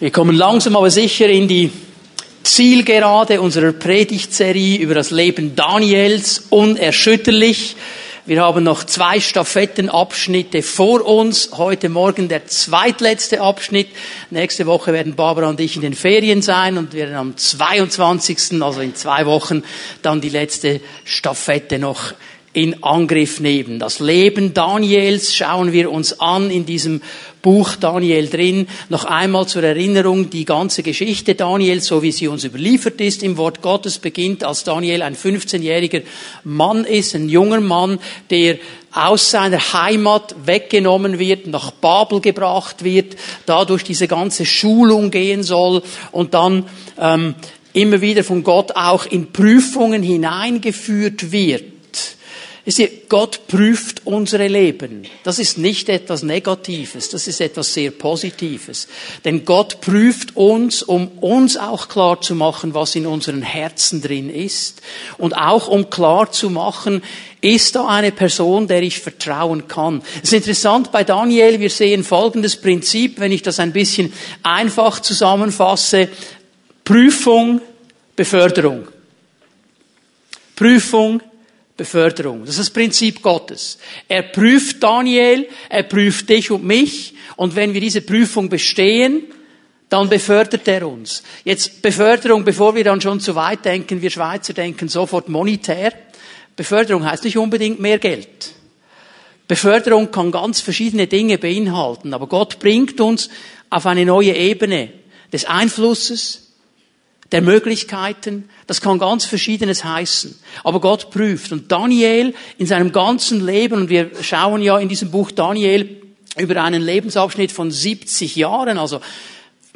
Wir kommen langsam aber sicher in die Zielgerade unserer Predigtserie über das Leben Daniels, unerschütterlich. Wir haben noch zwei Stafettenabschnitte vor uns. Heute Morgen der zweitletzte Abschnitt. Nächste Woche werden Barbara und ich in den Ferien sein und werden am 22., also in zwei Wochen, dann die letzte Staffette noch in Angriff nehmen. Das Leben Daniels schauen wir uns an in diesem Buch Daniel drin. Noch einmal zur Erinnerung, die ganze Geschichte Daniels, so wie sie uns überliefert ist im Wort Gottes, beginnt, als Daniel ein 15-jähriger Mann ist, ein junger Mann, der aus seiner Heimat weggenommen wird, nach Babel gebracht wird, dadurch diese ganze Schulung gehen soll und dann ähm, immer wieder von Gott auch in Prüfungen hineingeführt wird Gott prüft unsere Leben. Das ist nicht etwas Negatives, das ist etwas sehr Positives. Denn Gott prüft uns, um uns auch klar zu machen, was in unseren Herzen drin ist. Und auch um klar zu machen, ist da eine Person, der ich vertrauen kann? Es ist interessant bei Daniel, wir sehen folgendes Prinzip, wenn ich das ein bisschen einfach zusammenfasse. Prüfung, Beförderung. Prüfung, Beförderung. Das ist das Prinzip Gottes. Er prüft Daniel, er prüft dich und mich und wenn wir diese Prüfung bestehen, dann befördert er uns. Jetzt Beförderung, bevor wir dann schon zu weit denken, wir Schweizer denken sofort monetär. Beförderung heißt nicht unbedingt mehr Geld. Beförderung kann ganz verschiedene Dinge beinhalten, aber Gott bringt uns auf eine neue Ebene des Einflusses, der Möglichkeiten. Das kann ganz Verschiedenes heißen. Aber Gott prüft. Und Daniel in seinem ganzen Leben, und wir schauen ja in diesem Buch Daniel über einen Lebensabschnitt von 70 Jahren, also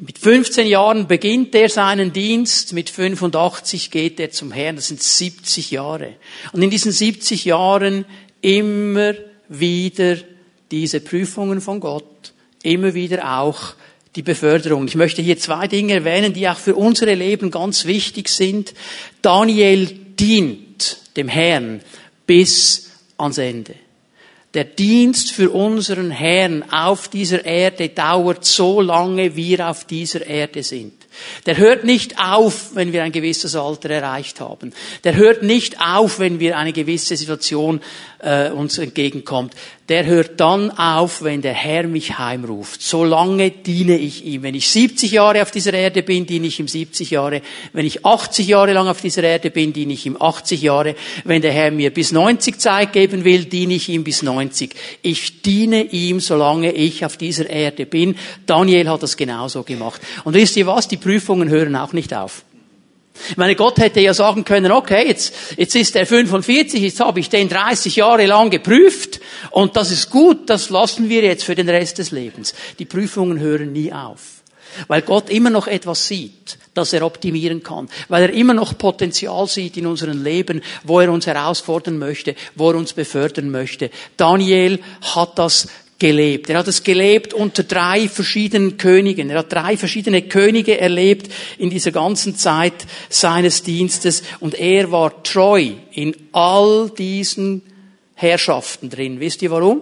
mit 15 Jahren beginnt er seinen Dienst, mit 85 geht er zum Herrn, das sind 70 Jahre. Und in diesen 70 Jahren immer wieder diese Prüfungen von Gott, immer wieder auch die Beförderung. Ich möchte hier zwei Dinge erwähnen, die auch für unsere Leben ganz wichtig sind. Daniel dient dem Herrn bis ans Ende. Der Dienst für unseren Herrn auf dieser Erde dauert so lange, wie wir auf dieser Erde sind. Der hört nicht auf, wenn wir ein gewisses Alter erreicht haben. Der hört nicht auf, wenn wir eine gewisse Situation äh, uns entgegenkommt. Der hört dann auf, wenn der Herr mich heimruft. Solange diene ich ihm. Wenn ich 70 Jahre auf dieser Erde bin, diene ich ihm 70 Jahre. Wenn ich 80 Jahre lang auf dieser Erde bin, diene ich ihm 80 Jahre. Wenn der Herr mir bis 90 Zeit geben will, diene ich ihm bis 90. Ich diene ihm, solange ich auf dieser Erde bin. Daniel hat das genauso gemacht. Und wisst ihr was? Die Prüfungen hören auch nicht auf. Ich meine, Gott hätte ja sagen können, okay, jetzt, jetzt ist er 45, jetzt habe ich den 30 Jahre lang geprüft und das ist gut, das lassen wir jetzt für den Rest des Lebens. Die Prüfungen hören nie auf. Weil Gott immer noch etwas sieht, das er optimieren kann. Weil er immer noch Potenzial sieht in unserem Leben, wo er uns herausfordern möchte, wo er uns befördern möchte. Daniel hat das gelebt. Er hat es gelebt unter drei verschiedenen Königen. Er hat drei verschiedene Könige erlebt in dieser ganzen Zeit seines Dienstes und er war treu in all diesen Herrschaften drin. Wisst ihr warum?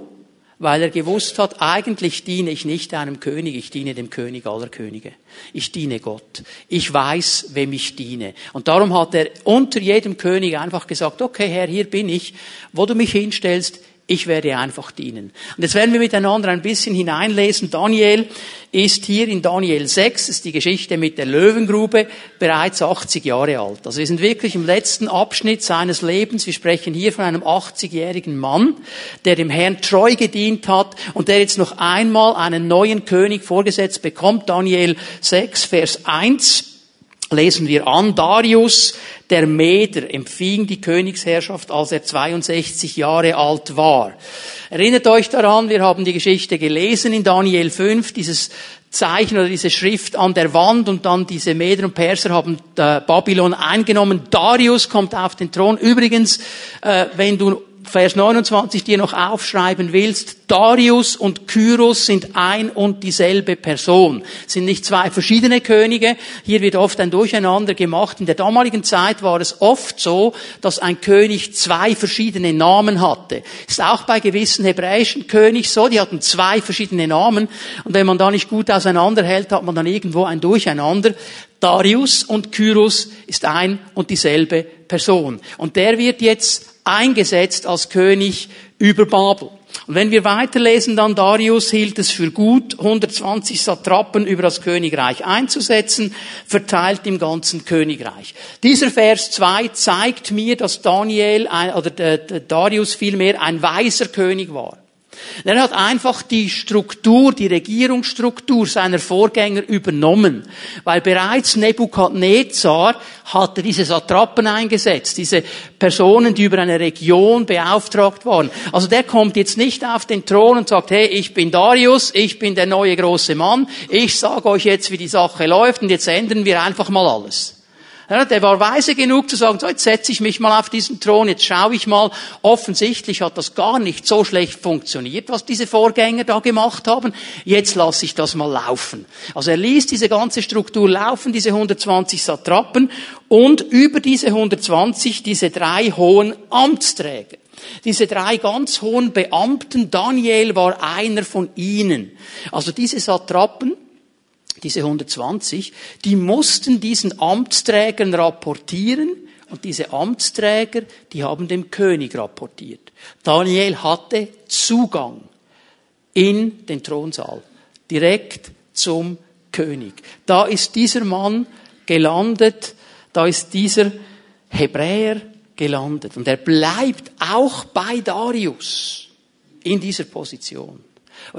Weil er gewusst hat, eigentlich diene ich nicht einem König, ich diene dem König aller Könige. Ich diene Gott. Ich weiß, wem ich diene. Und darum hat er unter jedem König einfach gesagt, okay Herr, hier bin ich, wo du mich hinstellst, ich werde einfach dienen. Und jetzt werden wir miteinander ein bisschen hineinlesen. Daniel ist hier in Daniel 6, ist die Geschichte mit der Löwengrube, bereits 80 Jahre alt. Also wir sind wirklich im letzten Abschnitt seines Lebens. Wir sprechen hier von einem 80-jährigen Mann, der dem Herrn treu gedient hat und der jetzt noch einmal einen neuen König vorgesetzt bekommt. Daniel 6, Vers 1 lesen wir an, Darius, der Meder, empfing die Königsherrschaft, als er 62 Jahre alt war. Erinnert euch daran, wir haben die Geschichte gelesen in Daniel 5, dieses Zeichen oder diese Schrift an der Wand und dann diese Meder und Perser haben äh, Babylon eingenommen. Darius kommt auf den Thron. Übrigens, äh, wenn du Vers 29 dir noch aufschreiben willst, Darius und Kyros sind ein und dieselbe Person. Sind nicht zwei verschiedene Könige. Hier wird oft ein Durcheinander gemacht. In der damaligen Zeit war es oft so, dass ein König zwei verschiedene Namen hatte. Ist auch bei gewissen hebräischen Königen so. Die hatten zwei verschiedene Namen. Und wenn man da nicht gut auseinanderhält, hat man dann irgendwo ein Durcheinander. Darius und Kyros ist ein und dieselbe Person. Und der wird jetzt eingesetzt als König über Babel. Und wenn wir weiterlesen, dann Darius hielt es für gut, 120 Satrapen über das Königreich einzusetzen, verteilt im ganzen Königreich. Dieser Vers 2 zeigt mir, dass Daniel, oder Darius vielmehr ein weiser König war. Er hat einfach die Struktur, die Regierungsstruktur seiner Vorgänger übernommen. Weil bereits Nebukadnezar hatte diese Satrapen eingesetzt, diese Personen, die über eine Region beauftragt waren. Also der kommt jetzt nicht auf den Thron und sagt, hey, ich bin Darius, ich bin der neue große Mann, ich sage euch jetzt, wie die Sache läuft und jetzt ändern wir einfach mal alles. Ja, der war weise genug zu sagen, so, jetzt setze ich mich mal auf diesen Thron, jetzt schaue ich mal. Offensichtlich hat das gar nicht so schlecht funktioniert, was diese Vorgänger da gemacht haben. Jetzt lasse ich das mal laufen. Also er ließ diese ganze Struktur laufen, diese 120 Satrapen und über diese 120 diese drei hohen Amtsträger. Diese drei ganz hohen Beamten, Daniel war einer von ihnen. Also diese Satrapen, diese 120, die mussten diesen Amtsträgern rapportieren und diese Amtsträger, die haben dem König rapportiert. Daniel hatte Zugang in den Thronsaal, direkt zum König. Da ist dieser Mann gelandet, da ist dieser Hebräer gelandet und er bleibt auch bei Darius in dieser Position.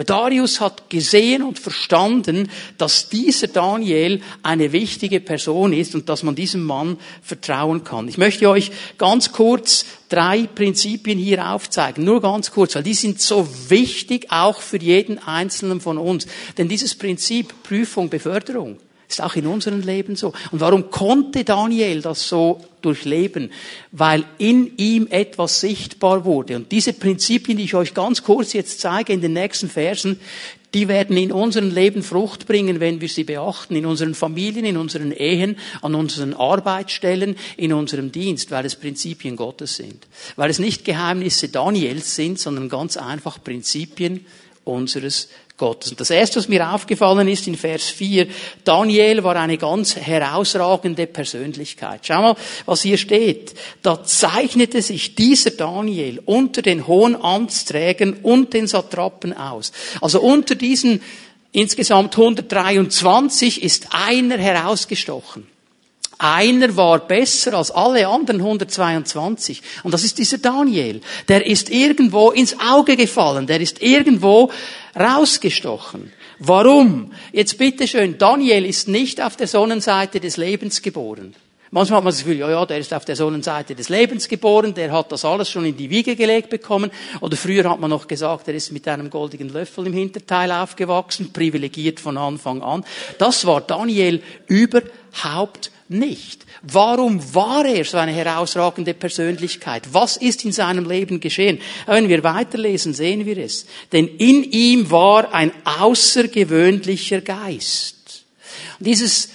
Darius hat gesehen und verstanden, dass dieser Daniel eine wichtige Person ist und dass man diesem Mann vertrauen kann. Ich möchte euch ganz kurz drei Prinzipien hier aufzeigen. Nur ganz kurz, weil die sind so wichtig auch für jeden Einzelnen von uns. Denn dieses Prinzip Prüfung, Beförderung, ist auch in unserem Leben so. Und warum konnte Daniel das so durchleben? Weil in ihm etwas sichtbar wurde. Und diese Prinzipien, die ich euch ganz kurz jetzt zeige in den nächsten Versen, die werden in unserem Leben Frucht bringen, wenn wir sie beachten, in unseren Familien, in unseren Ehen, an unseren Arbeitsstellen, in unserem Dienst, weil es Prinzipien Gottes sind. Weil es nicht Geheimnisse Daniels sind, sondern ganz einfach Prinzipien unseres Gottes. Und das erste, was mir aufgefallen ist in Vers 4, Daniel war eine ganz herausragende Persönlichkeit. Schau mal, was hier steht. Da zeichnete sich dieser Daniel unter den hohen Amtsträgern und den Satrapen aus. Also unter diesen insgesamt 123 ist einer herausgestochen. Einer war besser als alle anderen 122. Und das ist dieser Daniel. Der ist irgendwo ins Auge gefallen. Der ist irgendwo rausgestochen. Warum? Jetzt bitteschön, Daniel ist nicht auf der Sonnenseite des Lebens geboren. Manchmal hat man das Gefühl, ja, ja, der ist auf der Sonnenseite des Lebens geboren, der hat das alles schon in die Wiege gelegt bekommen. Oder früher hat man noch gesagt, er ist mit einem goldenen Löffel im Hinterteil aufgewachsen, privilegiert von Anfang an. Das war Daniel überhaupt nicht. Warum war er so eine herausragende Persönlichkeit? Was ist in seinem Leben geschehen? Wenn wir weiterlesen, sehen wir es. Denn in ihm war ein außergewöhnlicher Geist. Und dieses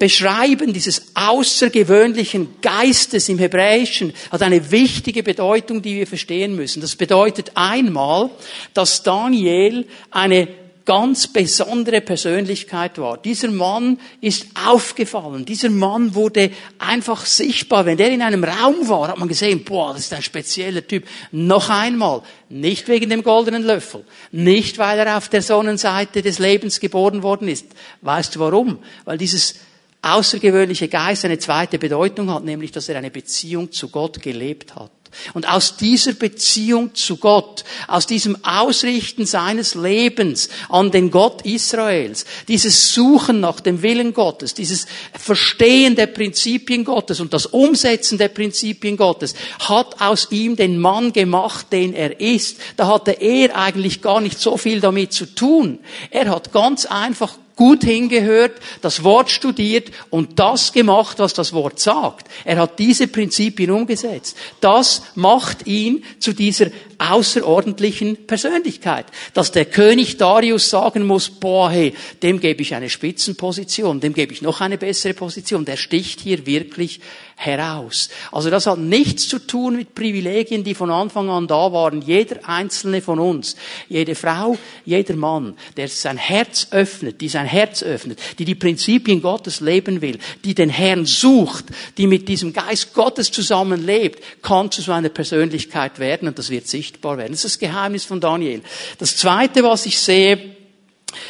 Beschreiben dieses außergewöhnlichen Geistes im Hebräischen hat eine wichtige Bedeutung, die wir verstehen müssen. Das bedeutet einmal, dass Daniel eine ganz besondere Persönlichkeit war. Dieser Mann ist aufgefallen. Dieser Mann wurde einfach sichtbar. Wenn der in einem Raum war, hat man gesehen, boah, das ist ein spezieller Typ. Noch einmal, nicht wegen dem goldenen Löffel, nicht weil er auf der Sonnenseite des Lebens geboren worden ist. Weißt du warum? Weil dieses außergewöhnliche Geist eine zweite Bedeutung hat, nämlich dass er eine Beziehung zu Gott gelebt hat. Und aus dieser Beziehung zu Gott, aus diesem Ausrichten seines Lebens an den Gott Israels, dieses Suchen nach dem Willen Gottes, dieses Verstehen der Prinzipien Gottes und das Umsetzen der Prinzipien Gottes, hat aus ihm den Mann gemacht, den er ist. Da hatte er eigentlich gar nicht so viel damit zu tun. Er hat ganz einfach gut hingehört, das Wort studiert und das gemacht, was das Wort sagt. Er hat diese Prinzipien umgesetzt. Das macht ihn zu dieser außerordentlichen Persönlichkeit. Dass der König Darius sagen muss, boah, hey, dem gebe ich eine Spitzenposition, dem gebe ich noch eine bessere Position, der sticht hier wirklich heraus. Also das hat nichts zu tun mit Privilegien, die von Anfang an da waren. Jeder einzelne von uns, jede Frau, jeder Mann, der sein Herz öffnet, die sein Herz öffnet, die die Prinzipien Gottes leben will, die den Herrn sucht, die mit diesem Geist Gottes zusammenlebt, kann zu so einer Persönlichkeit werden und das wird sichtbar werden. Das ist das Geheimnis von Daniel. Das zweite, was ich sehe,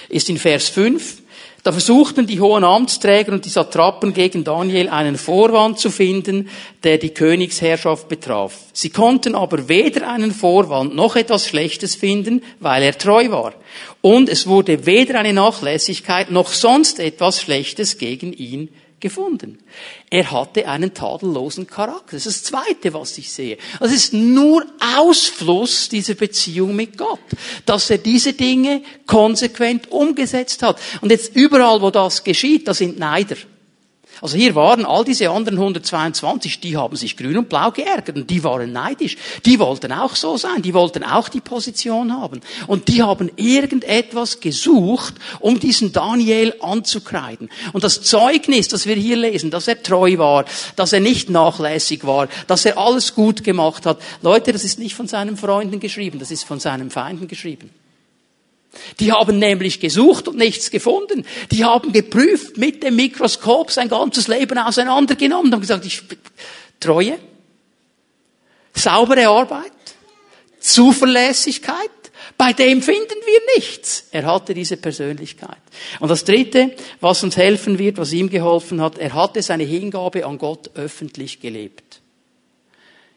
ist in Vers 5. Da versuchten die hohen Amtsträger und die Satrapen gegen Daniel einen Vorwand zu finden, der die Königsherrschaft betraf. Sie konnten aber weder einen Vorwand noch etwas Schlechtes finden, weil er treu war. Und es wurde weder eine Nachlässigkeit noch sonst etwas Schlechtes gegen ihn gefunden. Er hatte einen tadellosen Charakter. Das ist das Zweite, was ich sehe. Das ist nur Ausfluss dieser Beziehung mit Gott, dass er diese Dinge konsequent umgesetzt hat. Und jetzt überall, wo das geschieht, da sind Neider. Also hier waren all diese anderen 122, die haben sich grün und blau geärgert und die waren neidisch. Die wollten auch so sein, die wollten auch die Position haben. Und die haben irgendetwas gesucht, um diesen Daniel anzukreiden. Und das Zeugnis, das wir hier lesen, dass er treu war, dass er nicht nachlässig war, dass er alles gut gemacht hat. Leute, das ist nicht von seinen Freunden geschrieben, das ist von seinen Feinden geschrieben. Die haben nämlich gesucht und nichts gefunden. Die haben geprüft mit dem Mikroskop sein ganzes Leben auseinandergenommen und gesagt, ich, Treue, saubere Arbeit, Zuverlässigkeit, bei dem finden wir nichts. Er hatte diese Persönlichkeit. Und das Dritte, was uns helfen wird, was ihm geholfen hat, er hatte seine Hingabe an Gott öffentlich gelebt.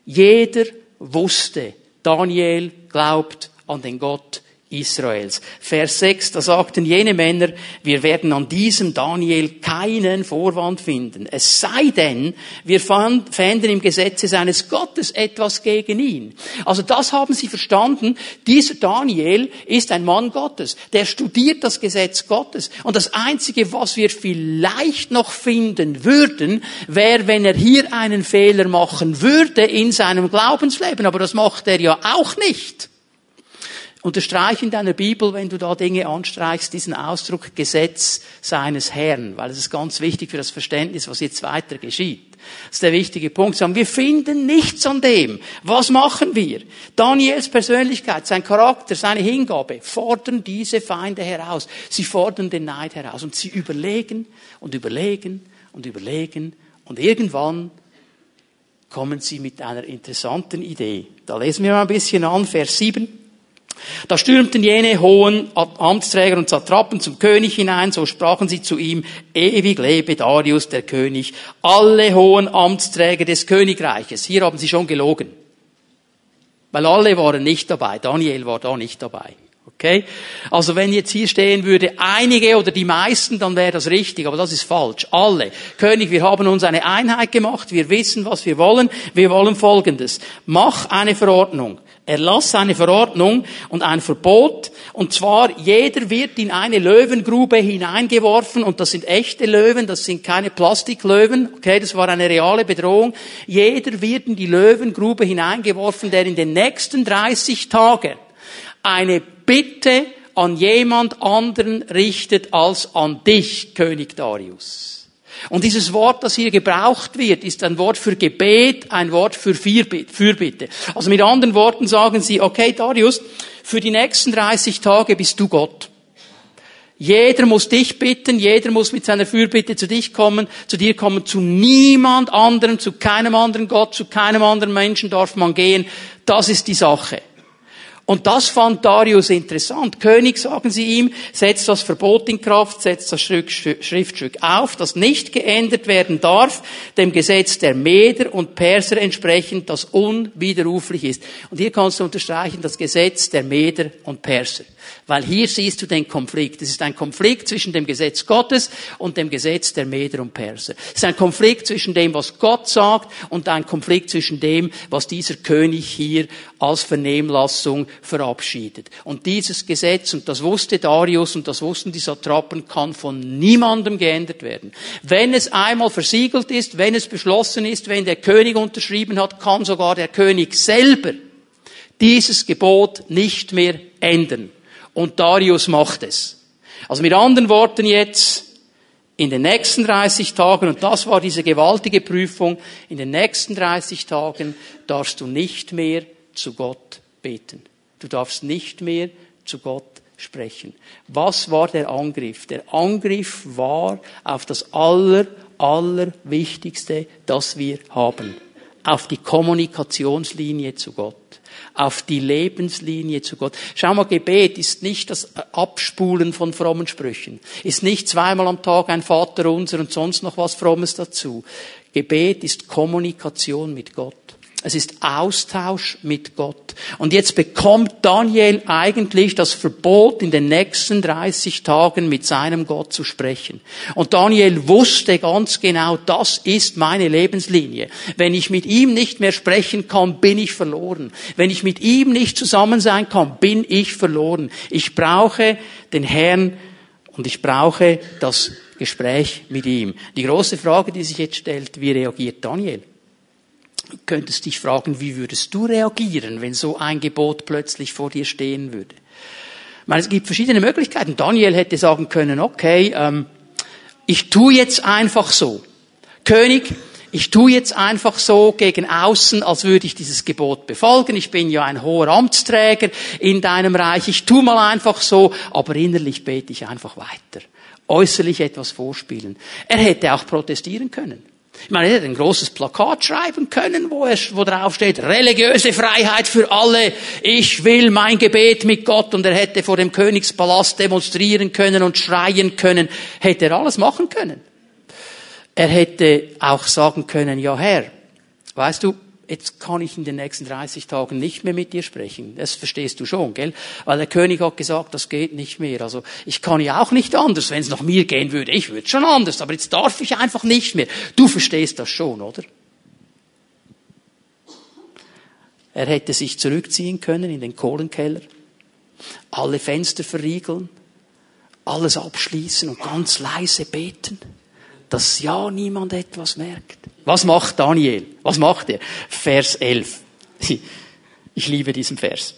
Jeder wusste, Daniel glaubt an den Gott Israels. Vers 6, da sagten jene Männer, wir werden an diesem Daniel keinen Vorwand finden. Es sei denn, wir fänden im Gesetze seines Gottes etwas gegen ihn. Also das haben sie verstanden. Dieser Daniel ist ein Mann Gottes. Der studiert das Gesetz Gottes. Und das Einzige, was wir vielleicht noch finden würden, wäre, wenn er hier einen Fehler machen würde in seinem Glaubensleben. Aber das macht er ja auch nicht. Unterstreich in deiner Bibel, wenn du da Dinge anstreichst, diesen Ausdruck Gesetz seines Herrn, weil es ist ganz wichtig für das Verständnis, was jetzt weiter geschieht. Das ist der wichtige Punkt. Wir finden nichts an dem. Was machen wir? Daniels Persönlichkeit, sein Charakter, seine Hingabe fordern diese Feinde heraus. Sie fordern den Neid heraus und sie überlegen und überlegen und überlegen und irgendwann kommen sie mit einer interessanten Idee. Da lesen wir mal ein bisschen an, Vers 7. Da stürmten jene hohen Amtsträger und Satrapen zum König hinein, so sprachen sie zu ihm, ewig lebe Darius, der König, alle hohen Amtsträger des Königreiches. Hier haben sie schon gelogen. Weil alle waren nicht dabei. Daniel war da nicht dabei. Okay? Also wenn jetzt hier stehen würde, einige oder die meisten, dann wäre das richtig, aber das ist falsch. Alle. König, wir haben uns eine Einheit gemacht, wir wissen, was wir wollen, wir wollen Folgendes. Mach eine Verordnung. Erlass eine Verordnung und ein Verbot, und zwar jeder wird in eine Löwengrube hineingeworfen, und das sind echte Löwen, das sind keine Plastiklöwen, okay, das war eine reale Bedrohung. Jeder wird in die Löwengrube hineingeworfen, der in den nächsten 30 Tagen eine Bitte an jemand anderen richtet als an dich, König Darius. Und dieses Wort, das hier gebraucht wird, ist ein Wort für Gebet, ein Wort für Fürbitte. Also mit anderen Worten sagen sie, okay, Darius, für die nächsten 30 Tage bist du Gott. Jeder muss dich bitten, jeder muss mit seiner Fürbitte zu dich kommen, zu dir kommen, zu niemand anderem, zu keinem anderen Gott, zu keinem anderen Menschen darf man gehen. Das ist die Sache. Und das fand Darius interessant. König, sagen sie ihm, setzt das Verbot in Kraft, setzt das Schriftstück auf, das nicht geändert werden darf, dem Gesetz der Meder und Perser entsprechend, das unwiderruflich ist. Und hier kannst du unterstreichen, das Gesetz der Meder und Perser. Weil hier siehst du den Konflikt. Es ist ein Konflikt zwischen dem Gesetz Gottes und dem Gesetz der Meder und Perser. Es ist ein Konflikt zwischen dem, was Gott sagt und ein Konflikt zwischen dem, was dieser König hier als Vernehmlassung verabschiedet. Und dieses Gesetz, und das wusste Darius und das wussten die Satrapen, kann von niemandem geändert werden. Wenn es einmal versiegelt ist, wenn es beschlossen ist, wenn der König unterschrieben hat, kann sogar der König selber dieses Gebot nicht mehr ändern. Und Darius macht es. Also mit anderen Worten jetzt, in den nächsten 30 Tagen, und das war diese gewaltige Prüfung, in den nächsten 30 Tagen darfst du nicht mehr zu Gott beten. Du darfst nicht mehr zu Gott sprechen. Was war der Angriff? Der Angriff war auf das aller, allerwichtigste, das wir haben. Auf die Kommunikationslinie zu Gott auf die Lebenslinie zu Gott. Schau mal, Gebet ist nicht das Abspulen von frommen Sprüchen, ist nicht zweimal am Tag ein Vater unser und sonst noch was Frommes dazu. Gebet ist Kommunikation mit Gott. Es ist Austausch mit Gott. Und jetzt bekommt Daniel eigentlich das Verbot, in den nächsten 30 Tagen mit seinem Gott zu sprechen. Und Daniel wusste ganz genau, das ist meine Lebenslinie. Wenn ich mit ihm nicht mehr sprechen kann, bin ich verloren. Wenn ich mit ihm nicht zusammen sein kann, bin ich verloren. Ich brauche den Herrn und ich brauche das Gespräch mit ihm. Die große Frage, die sich jetzt stellt, wie reagiert Daniel? Könntest dich fragen, wie würdest du reagieren, wenn so ein Gebot plötzlich vor dir stehen würde? Ich meine, es gibt verschiedene Möglichkeiten. Daniel hätte sagen können, okay, ähm, ich tue jetzt einfach so. König, ich tue jetzt einfach so gegen außen, als würde ich dieses Gebot befolgen. Ich bin ja ein hoher Amtsträger in deinem Reich. Ich tue mal einfach so, aber innerlich bete ich einfach weiter. Äußerlich etwas vorspielen. Er hätte auch protestieren können. Ich meine, er hätte ein großes Plakat schreiben können, wo, es, wo drauf steht, religiöse Freiheit für alle, ich will mein Gebet mit Gott. Und er hätte vor dem Königspalast demonstrieren können und schreien können, hätte er alles machen können. Er hätte auch sagen können, ja Herr, weißt du, jetzt kann ich in den nächsten 30 Tagen nicht mehr mit dir sprechen. Das verstehst du schon, gell? Weil der König hat gesagt, das geht nicht mehr. Also ich kann ja auch nicht anders, wenn es nach mir gehen würde. Ich würde schon anders, aber jetzt darf ich einfach nicht mehr. Du verstehst das schon, oder? Er hätte sich zurückziehen können in den Kohlenkeller, alle Fenster verriegeln, alles abschließen und ganz leise beten dass ja niemand etwas merkt. Was macht Daniel? Was macht er? Vers 11. Ich liebe diesen Vers.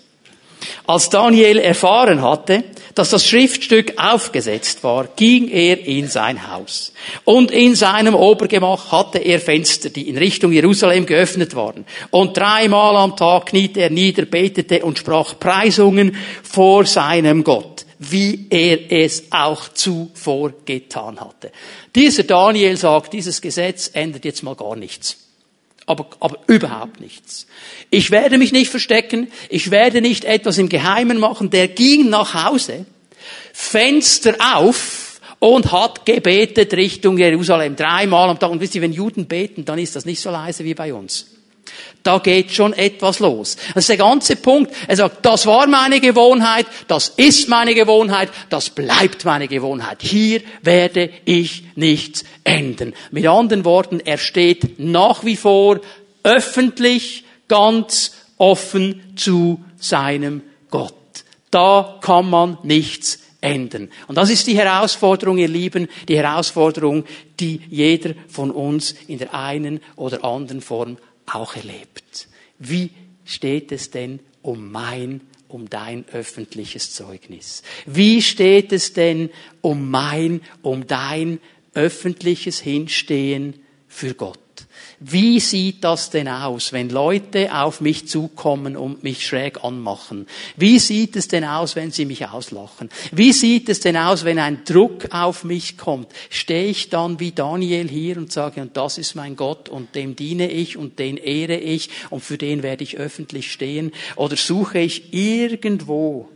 Als Daniel erfahren hatte, dass das Schriftstück aufgesetzt war, ging er in sein Haus. Und in seinem Obergemach hatte er Fenster, die in Richtung Jerusalem geöffnet waren. Und dreimal am Tag kniete er nieder, betete und sprach Preisungen vor seinem Gott wie er es auch zuvor getan hatte. Dieser Daniel sagt, dieses Gesetz ändert jetzt mal gar nichts. Aber, aber überhaupt nichts. Ich werde mich nicht verstecken. Ich werde nicht etwas im Geheimen machen. Der ging nach Hause, Fenster auf und hat gebetet Richtung Jerusalem. Dreimal am Tag. Und wisst ihr, wenn Juden beten, dann ist das nicht so leise wie bei uns. Da geht schon etwas los. Das ist der ganze Punkt. Er sagt, das war meine Gewohnheit, das ist meine Gewohnheit, das bleibt meine Gewohnheit. Hier werde ich nichts ändern. Mit anderen Worten, er steht nach wie vor öffentlich, ganz offen zu seinem Gott. Da kann man nichts ändern. Und das ist die Herausforderung, ihr Lieben, die Herausforderung, die jeder von uns in der einen oder anderen Form auch erlebt. Wie steht es denn um mein, um dein öffentliches Zeugnis? Wie steht es denn um mein, um dein öffentliches Hinstehen für Gott? Wie sieht das denn aus, wenn Leute auf mich zukommen und mich schräg anmachen? Wie sieht es denn aus, wenn sie mich auslachen? Wie sieht es denn aus, wenn ein Druck auf mich kommt? Stehe ich dann wie Daniel hier und sage, und das ist mein Gott und dem diene ich und den ehre ich und für den werde ich öffentlich stehen? Oder suche ich irgendwo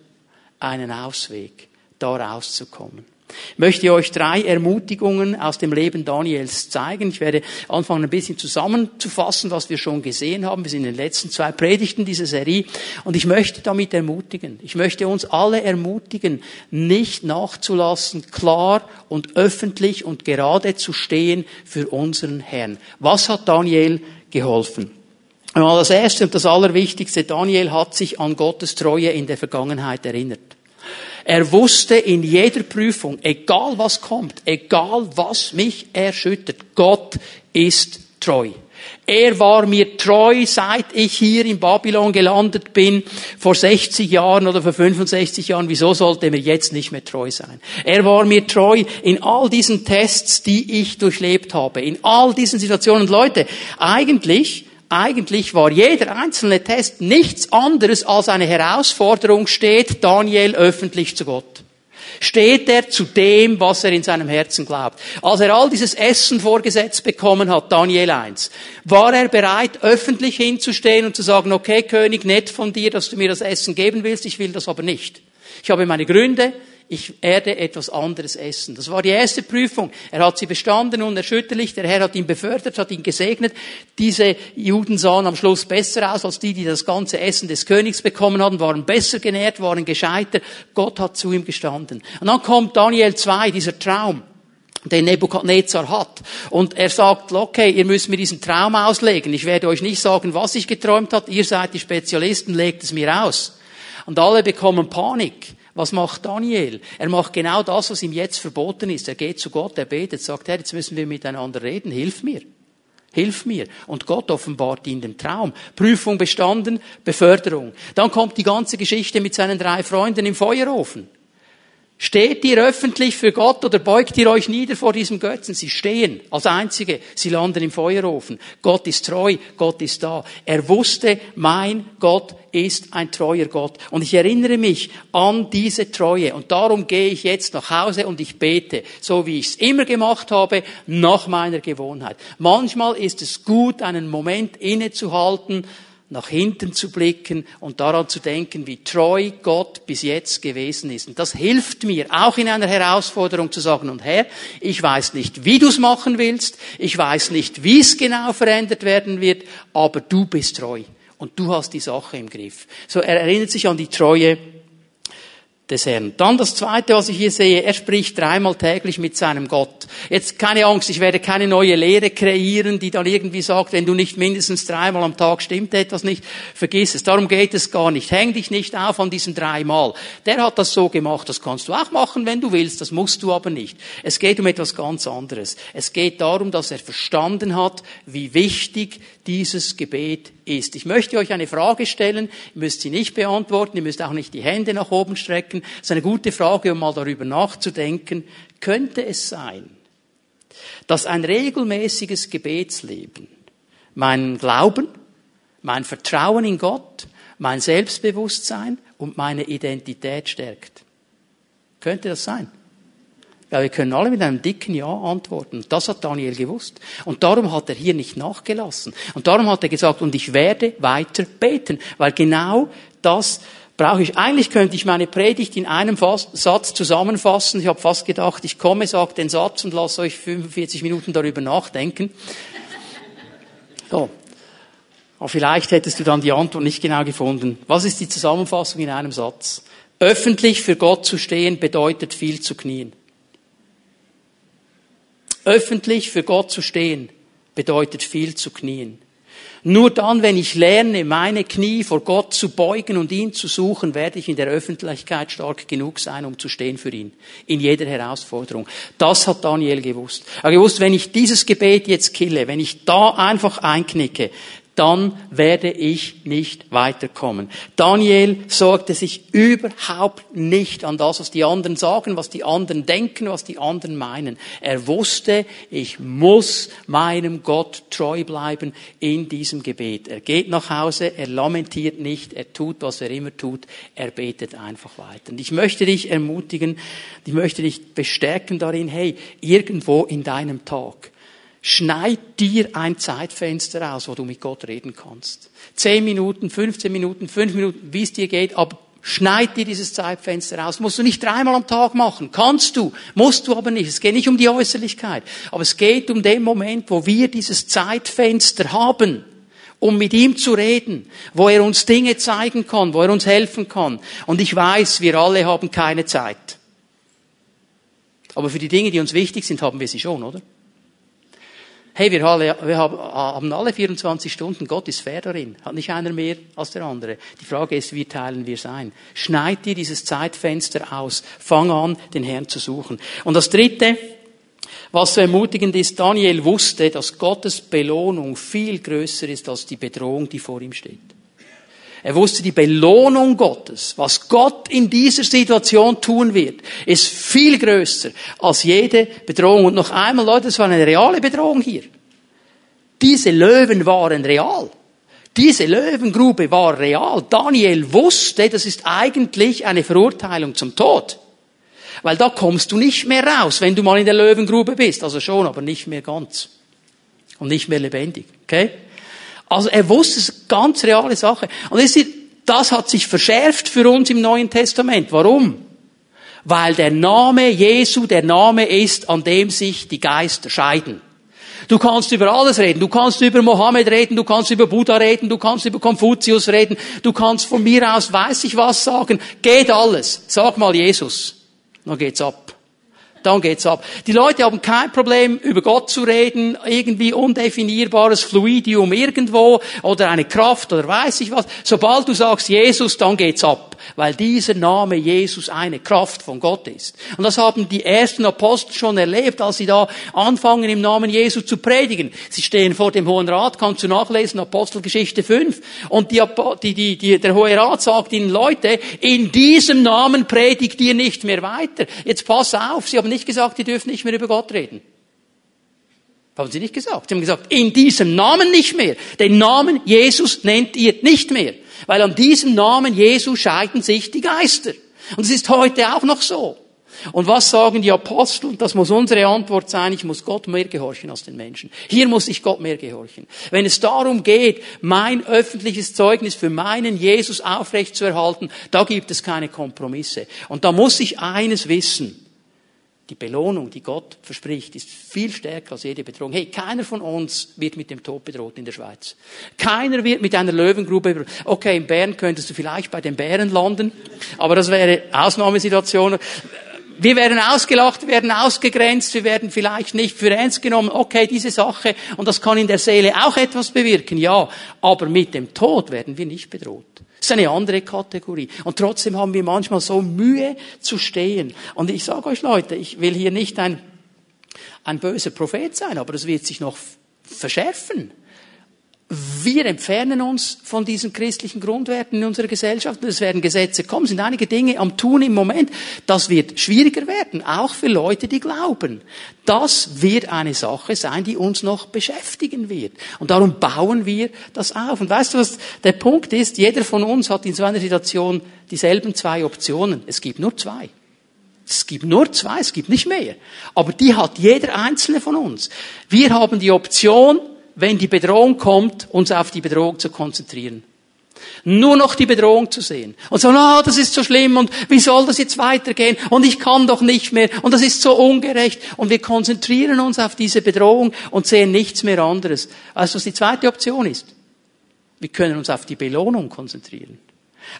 einen Ausweg, da rauszukommen? Ich möchte euch drei Ermutigungen aus dem Leben Daniels zeigen. Ich werde anfangen, ein bisschen zusammenzufassen, was wir schon gesehen haben. Wir sind in den letzten zwei Predigten dieser Serie. Und ich möchte damit ermutigen. Ich möchte uns alle ermutigen, nicht nachzulassen, klar und öffentlich und gerade zu stehen für unseren Herrn. Was hat Daniel geholfen? Das Erste und das Allerwichtigste, Daniel hat sich an Gottes Treue in der Vergangenheit erinnert. Er wusste in jeder Prüfung, egal was kommt, egal was mich erschüttert, Gott ist treu. Er war mir treu, seit ich hier in Babylon gelandet bin, vor 60 Jahren oder vor 65 Jahren. Wieso sollte er mir jetzt nicht mehr treu sein? Er war mir treu in all diesen Tests, die ich durchlebt habe, in all diesen Situationen. Und Leute, eigentlich, eigentlich war jeder einzelne Test nichts anderes als eine Herausforderung, steht Daniel öffentlich zu Gott steht er zu dem, was er in seinem Herzen glaubt. Als er all dieses Essen vorgesetzt bekommen hat, Daniel 1, war er bereit, öffentlich hinzustehen und zu sagen, okay, König, nett von dir, dass du mir das Essen geben willst, ich will das aber nicht. Ich habe meine Gründe, ich werde etwas anderes essen. Das war die erste Prüfung. Er hat sie bestanden, unerschütterlich. Der Herr hat ihn befördert, hat ihn gesegnet. Diese Juden sahen am Schluss besser aus als die, die das ganze Essen des Königs bekommen hatten, waren besser genährt, waren gescheiter. Gott hat zu ihm gestanden. Und dann kommt Daniel 2, dieser Traum den Nebukadnezar hat. Und er sagt, okay, ihr müsst mir diesen Traum auslegen. Ich werde euch nicht sagen, was ich geträumt habe. Ihr seid die Spezialisten, legt es mir aus. Und alle bekommen Panik. Was macht Daniel? Er macht genau das, was ihm jetzt verboten ist. Er geht zu Gott, er betet, sagt, Herr, jetzt müssen wir miteinander reden, hilf mir. Hilf mir. Und Gott offenbart ihm den Traum. Prüfung bestanden, Beförderung. Dann kommt die ganze Geschichte mit seinen drei Freunden im Feuerofen. Steht ihr öffentlich für Gott oder beugt ihr euch nieder vor diesem Götzen? Sie stehen als Einzige. Sie landen im Feuerofen. Gott ist treu. Gott ist da. Er wusste, mein Gott ist ein treuer Gott. Und ich erinnere mich an diese Treue. Und darum gehe ich jetzt nach Hause und ich bete, so wie ich es immer gemacht habe, nach meiner Gewohnheit. Manchmal ist es gut, einen Moment innezuhalten, nach hinten zu blicken und daran zu denken, wie treu Gott bis jetzt gewesen ist. Und das hilft mir, auch in einer Herausforderung zu sagen, und Herr, ich weiß nicht, wie du es machen willst, ich weiß nicht, wie es genau verändert werden wird, aber du bist treu und du hast die Sache im Griff. So, er erinnert sich an die Treue des Herrn. Dann das Zweite, was ich hier sehe, er spricht dreimal täglich mit seinem Gott. Jetzt keine Angst, ich werde keine neue Lehre kreieren, die dann irgendwie sagt, wenn du nicht mindestens dreimal am Tag stimmt etwas nicht, vergiss es. Darum geht es gar nicht. Häng dich nicht auf an diesen dreimal. Der hat das so gemacht, das kannst du auch machen, wenn du willst, das musst du aber nicht. Es geht um etwas ganz anderes. Es geht darum, dass er verstanden hat, wie wichtig dieses Gebet ist. Ich möchte euch eine Frage stellen, ihr müsst sie nicht beantworten, ihr müsst auch nicht die Hände nach oben strecken. Das ist eine gute Frage, um mal darüber nachzudenken. Könnte es sein, dass ein regelmäßiges Gebetsleben meinen Glauben, mein Vertrauen in Gott, mein Selbstbewusstsein und meine Identität stärkt? Könnte das sein? Ja, wir können alle mit einem dicken Ja antworten. Das hat Daniel gewusst. Und darum hat er hier nicht nachgelassen. Und darum hat er gesagt, und ich werde weiter beten. Weil genau das brauche ich. Eigentlich könnte ich meine Predigt in einem Satz zusammenfassen. Ich habe fast gedacht, ich komme, sage den Satz und lasse euch 45 Minuten darüber nachdenken. So. Aber vielleicht hättest du dann die Antwort nicht genau gefunden. Was ist die Zusammenfassung in einem Satz? Öffentlich für Gott zu stehen bedeutet viel zu knien. Öffentlich für Gott zu stehen bedeutet viel zu knien. Nur dann, wenn ich lerne, meine Knie vor Gott zu beugen und ihn zu suchen, werde ich in der Öffentlichkeit stark genug sein, um zu stehen für ihn. In jeder Herausforderung. Das hat Daniel gewusst. Er gewusst, wenn ich dieses Gebet jetzt kille, wenn ich da einfach einknicke, dann werde ich nicht weiterkommen. Daniel sorgte sich überhaupt nicht an das, was die anderen sagen, was die anderen denken, was die anderen meinen. Er wusste, ich muss meinem Gott treu bleiben in diesem Gebet. Er geht nach Hause, er lamentiert nicht, er tut, was er immer tut, er betet einfach weiter. Und ich möchte dich ermutigen, ich möchte dich bestärken darin, hey, irgendwo in deinem Tag, Schneid dir ein Zeitfenster aus, wo du mit Gott reden kannst. Zehn Minuten, 15 Minuten, fünf Minuten, wie es dir geht, aber schneid dir dieses Zeitfenster aus. Musst du nicht dreimal am Tag machen. Kannst du, musst du aber nicht. Es geht nicht um die Äußerlichkeit. Aber es geht um den Moment, wo wir dieses Zeitfenster haben, um mit ihm zu reden, wo er uns Dinge zeigen kann, wo er uns helfen kann. Und ich weiß, wir alle haben keine Zeit. Aber für die Dinge, die uns wichtig sind, haben wir sie schon, oder? Hey, wir, alle, wir haben alle 24 Stunden, Gott ist fair darin. Hat nicht einer mehr als der andere. Die Frage ist, wie teilen wir es ein? Schneid dir dieses Zeitfenster aus. Fang an, den Herrn zu suchen. Und das dritte, was so ermutigend ist, Daniel wusste, dass Gottes Belohnung viel größer ist als die Bedrohung, die vor ihm steht. Er wusste, die Belohnung Gottes, was Gott in dieser Situation tun wird, ist viel größer als jede Bedrohung. Und noch einmal, Leute, das war eine reale Bedrohung hier. Diese Löwen waren real. Diese Löwengrube war real. Daniel wusste, das ist eigentlich eine Verurteilung zum Tod. Weil da kommst du nicht mehr raus, wenn du mal in der Löwengrube bist. Also schon, aber nicht mehr ganz. Und nicht mehr lebendig. Okay? Also er wusste, es ganz reale Sache. Und das hat sich verschärft für uns im Neuen Testament. Warum? Weil der Name Jesu der Name ist, an dem sich die Geister scheiden. Du kannst über alles reden. Du kannst über Mohammed reden, du kannst über Buddha reden, du kannst über Konfuzius reden, du kannst von mir aus weiß ich was sagen. Geht alles. Sag mal Jesus. Dann geht's ab dann geht's ab. Die Leute haben kein Problem, über Gott zu reden, irgendwie undefinierbares Fluidium irgendwo oder eine Kraft oder weiß ich was. Sobald du sagst Jesus, dann geht's ab weil dieser Name Jesus eine Kraft von Gott ist. Und das haben die ersten Apostel schon erlebt, als sie da anfangen, im Namen Jesu zu predigen. Sie stehen vor dem Hohen Rat, kannst du nachlesen, Apostelgeschichte 5. Und die, die, die, der Hohe Rat sagt ihnen, Leute, in diesem Namen predigt ihr nicht mehr weiter. Jetzt pass auf, sie haben nicht gesagt, ihr dürft nicht mehr über Gott reden. Haben sie nicht gesagt. Sie haben gesagt, in diesem Namen nicht mehr. Den Namen Jesus nennt ihr nicht mehr. Weil an diesem Namen Jesu scheiden sich die Geister. Und es ist heute auch noch so. Und was sagen die Apostel? Das muss unsere Antwort sein, ich muss Gott mehr gehorchen als den Menschen. Hier muss ich Gott mehr gehorchen. Wenn es darum geht, mein öffentliches Zeugnis für meinen Jesus aufrechtzuerhalten, da gibt es keine Kompromisse. Und da muss ich eines wissen. Die Belohnung, die Gott verspricht, ist viel stärker als jede Bedrohung. Hey, keiner von uns wird mit dem Tod bedroht in der Schweiz. Keiner wird mit einer Löwengrube bedroht. Okay, in Bern könntest du vielleicht bei den Bären landen, aber das wäre Ausnahmesituation. Wir werden ausgelacht, wir werden ausgegrenzt, wir werden vielleicht nicht für ernst genommen. Okay, diese Sache, und das kann in der Seele auch etwas bewirken, ja. Aber mit dem Tod werden wir nicht bedroht. Das ist eine andere Kategorie. Und trotzdem haben wir manchmal so Mühe zu stehen. Und ich sage euch Leute, ich will hier nicht ein, ein böser Prophet sein, aber es wird sich noch verschärfen. Wir entfernen uns von diesen christlichen Grundwerten in unserer Gesellschaft. Es werden Gesetze kommen, sind einige Dinge am Tun im Moment. Das wird schwieriger werden, auch für Leute, die glauben. Das wird eine Sache sein, die uns noch beschäftigen wird. Und darum bauen wir das auf. Und weißt du, was der Punkt ist? Jeder von uns hat in so einer Situation dieselben zwei Optionen. Es gibt nur zwei. Es gibt nur zwei, es gibt nicht mehr. Aber die hat jeder einzelne von uns. Wir haben die Option, wenn die Bedrohung kommt, uns auf die Bedrohung zu konzentrieren. Nur noch die Bedrohung zu sehen. Und so, ah, das ist so schlimm und wie soll das jetzt weitergehen und ich kann doch nicht mehr und das ist so ungerecht und wir konzentrieren uns auf diese Bedrohung und sehen nichts mehr anderes. Also was die zweite Option ist. Wir können uns auf die Belohnung konzentrieren.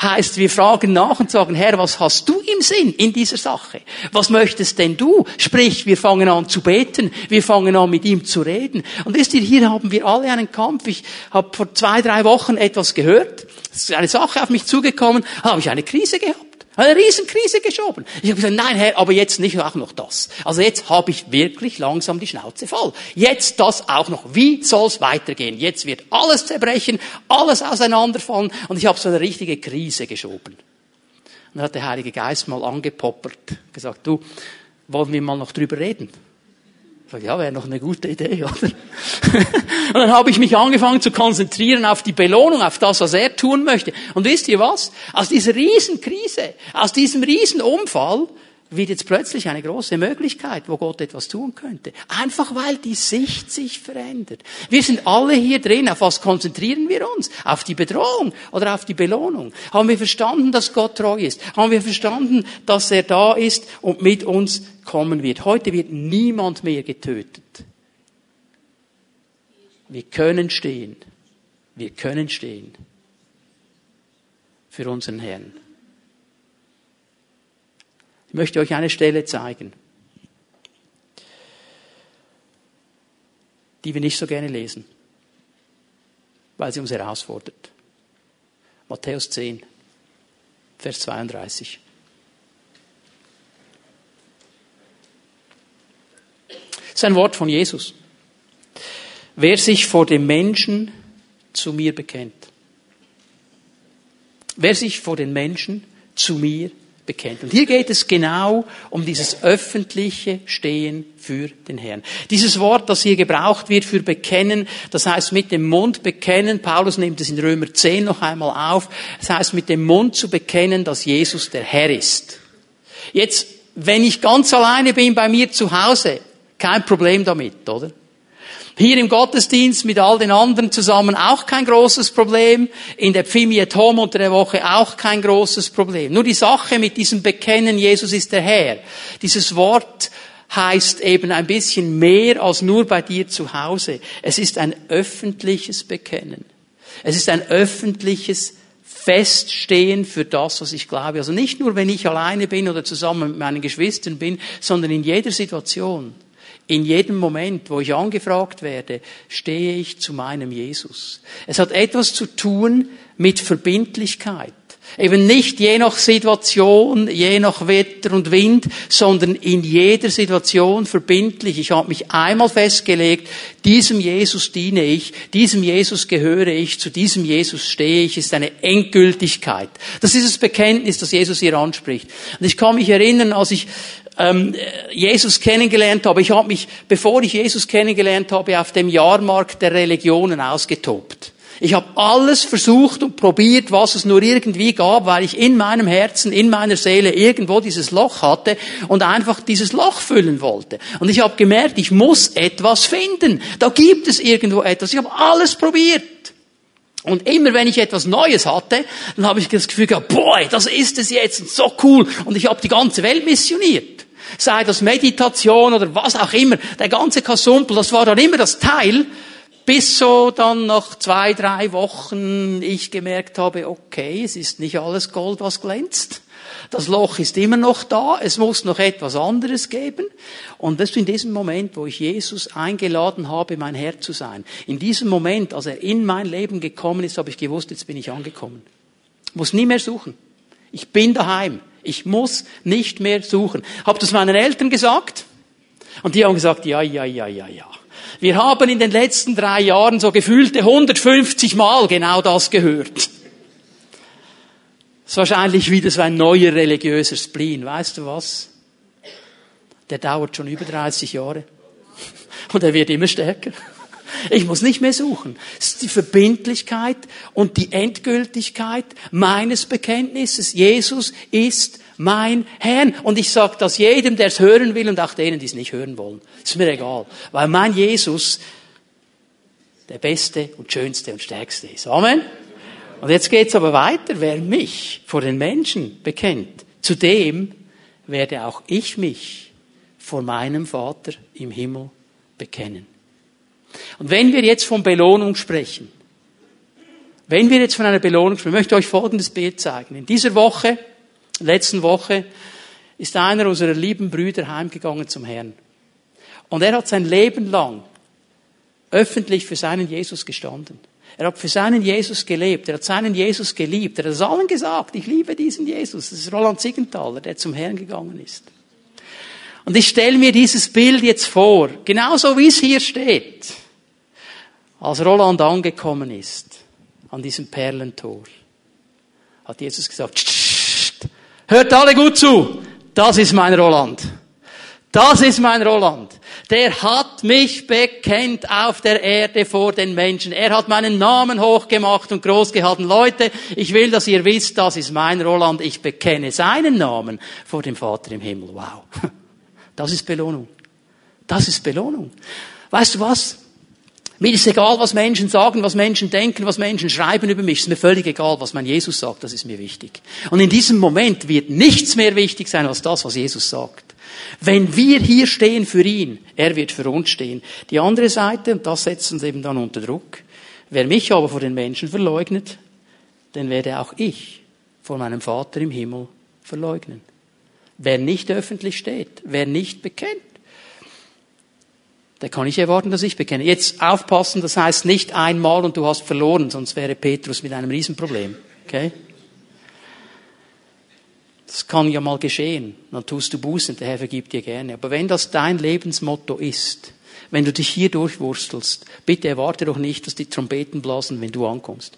Heißt, wir fragen nach und sagen, Herr, was hast du im Sinn in dieser Sache? Was möchtest denn du? Sprich, wir fangen an zu beten, wir fangen an mit ihm zu reden. Und wisst ihr, hier haben wir alle einen Kampf. Ich habe vor zwei, drei Wochen etwas gehört. Es ist eine Sache auf mich zugekommen, habe ich eine Krise gehabt. Eine Riesenkrise geschoben. Ich habe gesagt, nein Herr, aber jetzt nicht auch noch das. Also jetzt habe ich wirklich langsam die Schnauze voll. Jetzt das auch noch. Wie soll's weitergehen? Jetzt wird alles zerbrechen, alles auseinanderfallen und ich habe so eine richtige Krise geschoben. Und dann hat der Heilige Geist mal angepoppert, gesagt, du, wollen wir mal noch drüber reden? Sag, ja, wäre noch eine gute Idee, oder? und dann habe ich mich angefangen zu konzentrieren auf die Belohnung, auf das, was er tun möchte. Und wisst ihr was? Aus dieser Riesenkrise, aus diesem Riesenunfall wird jetzt plötzlich eine große Möglichkeit, wo Gott etwas tun könnte. Einfach weil die Sicht sich verändert. Wir sind alle hier drin. Auf was konzentrieren wir uns? Auf die Bedrohung oder auf die Belohnung? Haben wir verstanden, dass Gott treu ist? Haben wir verstanden, dass er da ist und mit uns kommen wird? Heute wird niemand mehr getötet. Wir können stehen. Wir können stehen. Für unseren Herrn. Ich möchte euch eine Stelle zeigen. die wir nicht so gerne lesen, weil sie uns herausfordert. Matthäus 10, Vers 32. Das ist ein Wort von Jesus. Wer sich vor dem Menschen zu mir bekennt. Wer sich vor den Menschen zu mir bekennt. Und hier geht es genau um dieses öffentliche Stehen für den Herrn. Dieses Wort, das hier gebraucht wird für bekennen, das heißt mit dem Mund bekennen, Paulus nimmt es in Römer 10 noch einmal auf, das heißt mit dem Mund zu bekennen, dass Jesus der Herr ist. Jetzt, wenn ich ganz alleine bin bei mir zu Hause, kein Problem damit, oder? Hier im Gottesdienst mit all den anderen zusammen auch kein großes Problem. In der Pfimi at Home unter der Woche auch kein großes Problem. Nur die Sache mit diesem Bekennen, Jesus ist der Herr. Dieses Wort heißt eben ein bisschen mehr als nur bei dir zu Hause. Es ist ein öffentliches Bekennen. Es ist ein öffentliches Feststehen für das, was ich glaube. Also nicht nur, wenn ich alleine bin oder zusammen mit meinen Geschwistern bin, sondern in jeder Situation. In jedem Moment, wo ich angefragt werde, stehe ich zu meinem Jesus. Es hat etwas zu tun mit Verbindlichkeit. Eben nicht je nach Situation, je nach Wetter und Wind, sondern in jeder Situation verbindlich. Ich habe mich einmal festgelegt, diesem Jesus diene ich, diesem Jesus gehöre ich, zu diesem Jesus stehe ich, ist eine Endgültigkeit. Das ist das Bekenntnis, das Jesus hier anspricht. Und ich kann mich erinnern, als ich ähm, Jesus kennengelernt habe. Ich habe mich, bevor ich Jesus kennengelernt habe, auf dem Jahrmarkt der Religionen ausgetobt. Ich habe alles versucht und probiert, was es nur irgendwie gab, weil ich in meinem Herzen, in meiner Seele irgendwo dieses Loch hatte und einfach dieses Loch füllen wollte. Und ich habe gemerkt, ich muss etwas finden. Da gibt es irgendwo etwas. Ich habe alles probiert. Und immer wenn ich etwas Neues hatte, dann habe ich das Gefühl gehabt, boah, das ist es jetzt, so cool. Und ich habe die ganze Welt missioniert sei das Meditation oder was auch immer, der ganze Kasumpel, das war dann immer das Teil, bis so dann nach zwei, drei Wochen ich gemerkt habe, okay, es ist nicht alles Gold, was glänzt. Das Loch ist immer noch da, es muss noch etwas anderes geben. Und das ist in diesem Moment, wo ich Jesus eingeladen habe, mein Herr zu sein. In diesem Moment, als er in mein Leben gekommen ist, habe ich gewusst, jetzt bin ich angekommen. Muss nie mehr suchen. Ich bin daheim. Ich muss nicht mehr suchen. Hab das meinen Eltern gesagt und die haben gesagt, ja, ja, ja, ja, ja. Wir haben in den letzten drei Jahren so gefühlte 150 Mal genau das gehört. Das ist wahrscheinlich wieder so ein neuer religiöser Spleen. Weißt du was? Der dauert schon über 30 Jahre. Und er wird immer stärker. Ich muss nicht mehr suchen. Es ist die Verbindlichkeit und die Endgültigkeit meines Bekenntnisses. Jesus ist mein Herr. Und ich sage das jedem, der es hören will und auch denen, die es nicht hören wollen. Ist mir egal. Weil mein Jesus der Beste und Schönste und Stärkste ist. Amen. Und jetzt geht's aber weiter. Wer mich vor den Menschen bekennt, zu dem werde auch ich mich vor meinem Vater im Himmel bekennen. Und wenn wir jetzt von Belohnung sprechen, wenn wir jetzt von einer Belohnung sprechen, ich möchte euch folgendes Bild zeigen. In dieser Woche, letzten Woche, ist einer unserer lieben Brüder heimgegangen zum Herrn. Und er hat sein Leben lang öffentlich für seinen Jesus gestanden. Er hat für seinen Jesus gelebt. Er hat seinen Jesus geliebt. Er hat es allen gesagt, ich liebe diesen Jesus. Das ist Roland Siegenthaler, der zum Herrn gegangen ist. Und ich stelle mir dieses Bild jetzt vor, genauso wie es hier steht. Als Roland angekommen ist, an diesem Perlentor, hat Jesus gesagt, hört alle gut zu, das ist mein Roland. Das ist mein Roland. Der hat mich bekennt auf der Erde vor den Menschen. Er hat meinen Namen hochgemacht und groß gehalten. Leute, ich will, dass ihr wisst, das ist mein Roland. Ich bekenne seinen Namen vor dem Vater im Himmel. Wow. Das ist Belohnung. Das ist Belohnung. Weißt du was? Mir ist egal, was Menschen sagen, was Menschen denken, was Menschen schreiben über mich. Es ist mir völlig egal, was mein Jesus sagt. Das ist mir wichtig. Und in diesem Moment wird nichts mehr wichtig sein als das, was Jesus sagt. Wenn wir hier stehen für ihn, er wird für uns stehen. Die andere Seite, und das setzt uns eben dann unter Druck, wer mich aber vor den Menschen verleugnet, den werde auch ich vor meinem Vater im Himmel verleugnen. Wer nicht öffentlich steht, wer nicht bekennt. der kann nicht erwarten, dass ich bekenne. Jetzt aufpassen, das heißt nicht einmal und du hast verloren, sonst wäre Petrus mit einem Riesenproblem. Okay? Das kann ja mal geschehen. Dann tust du Buße und der Herr vergibt dir gerne. Aber wenn das dein Lebensmotto ist, wenn du dich hier durchwurstelst, bitte erwarte doch nicht, dass die Trompeten blasen, wenn du ankommst.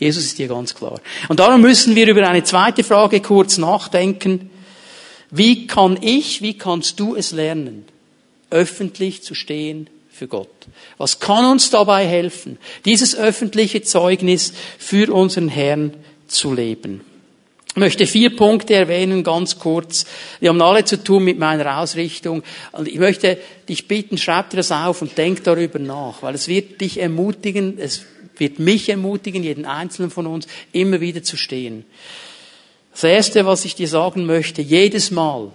Jesus ist dir ganz klar. Und darum müssen wir über eine zweite Frage kurz nachdenken. Wie kann ich, wie kannst du es lernen, öffentlich zu stehen für Gott? Was kann uns dabei helfen, dieses öffentliche Zeugnis für unseren Herrn zu leben? Ich möchte vier Punkte erwähnen, ganz kurz. Die haben alle zu tun mit meiner Ausrichtung. Und ich möchte dich bitten, schreib dir das auf und denk darüber nach, weil es wird dich ermutigen, es wird mich ermutigen, jeden einzelnen von uns, immer wieder zu stehen. Das Erste, was ich dir sagen möchte, jedes Mal,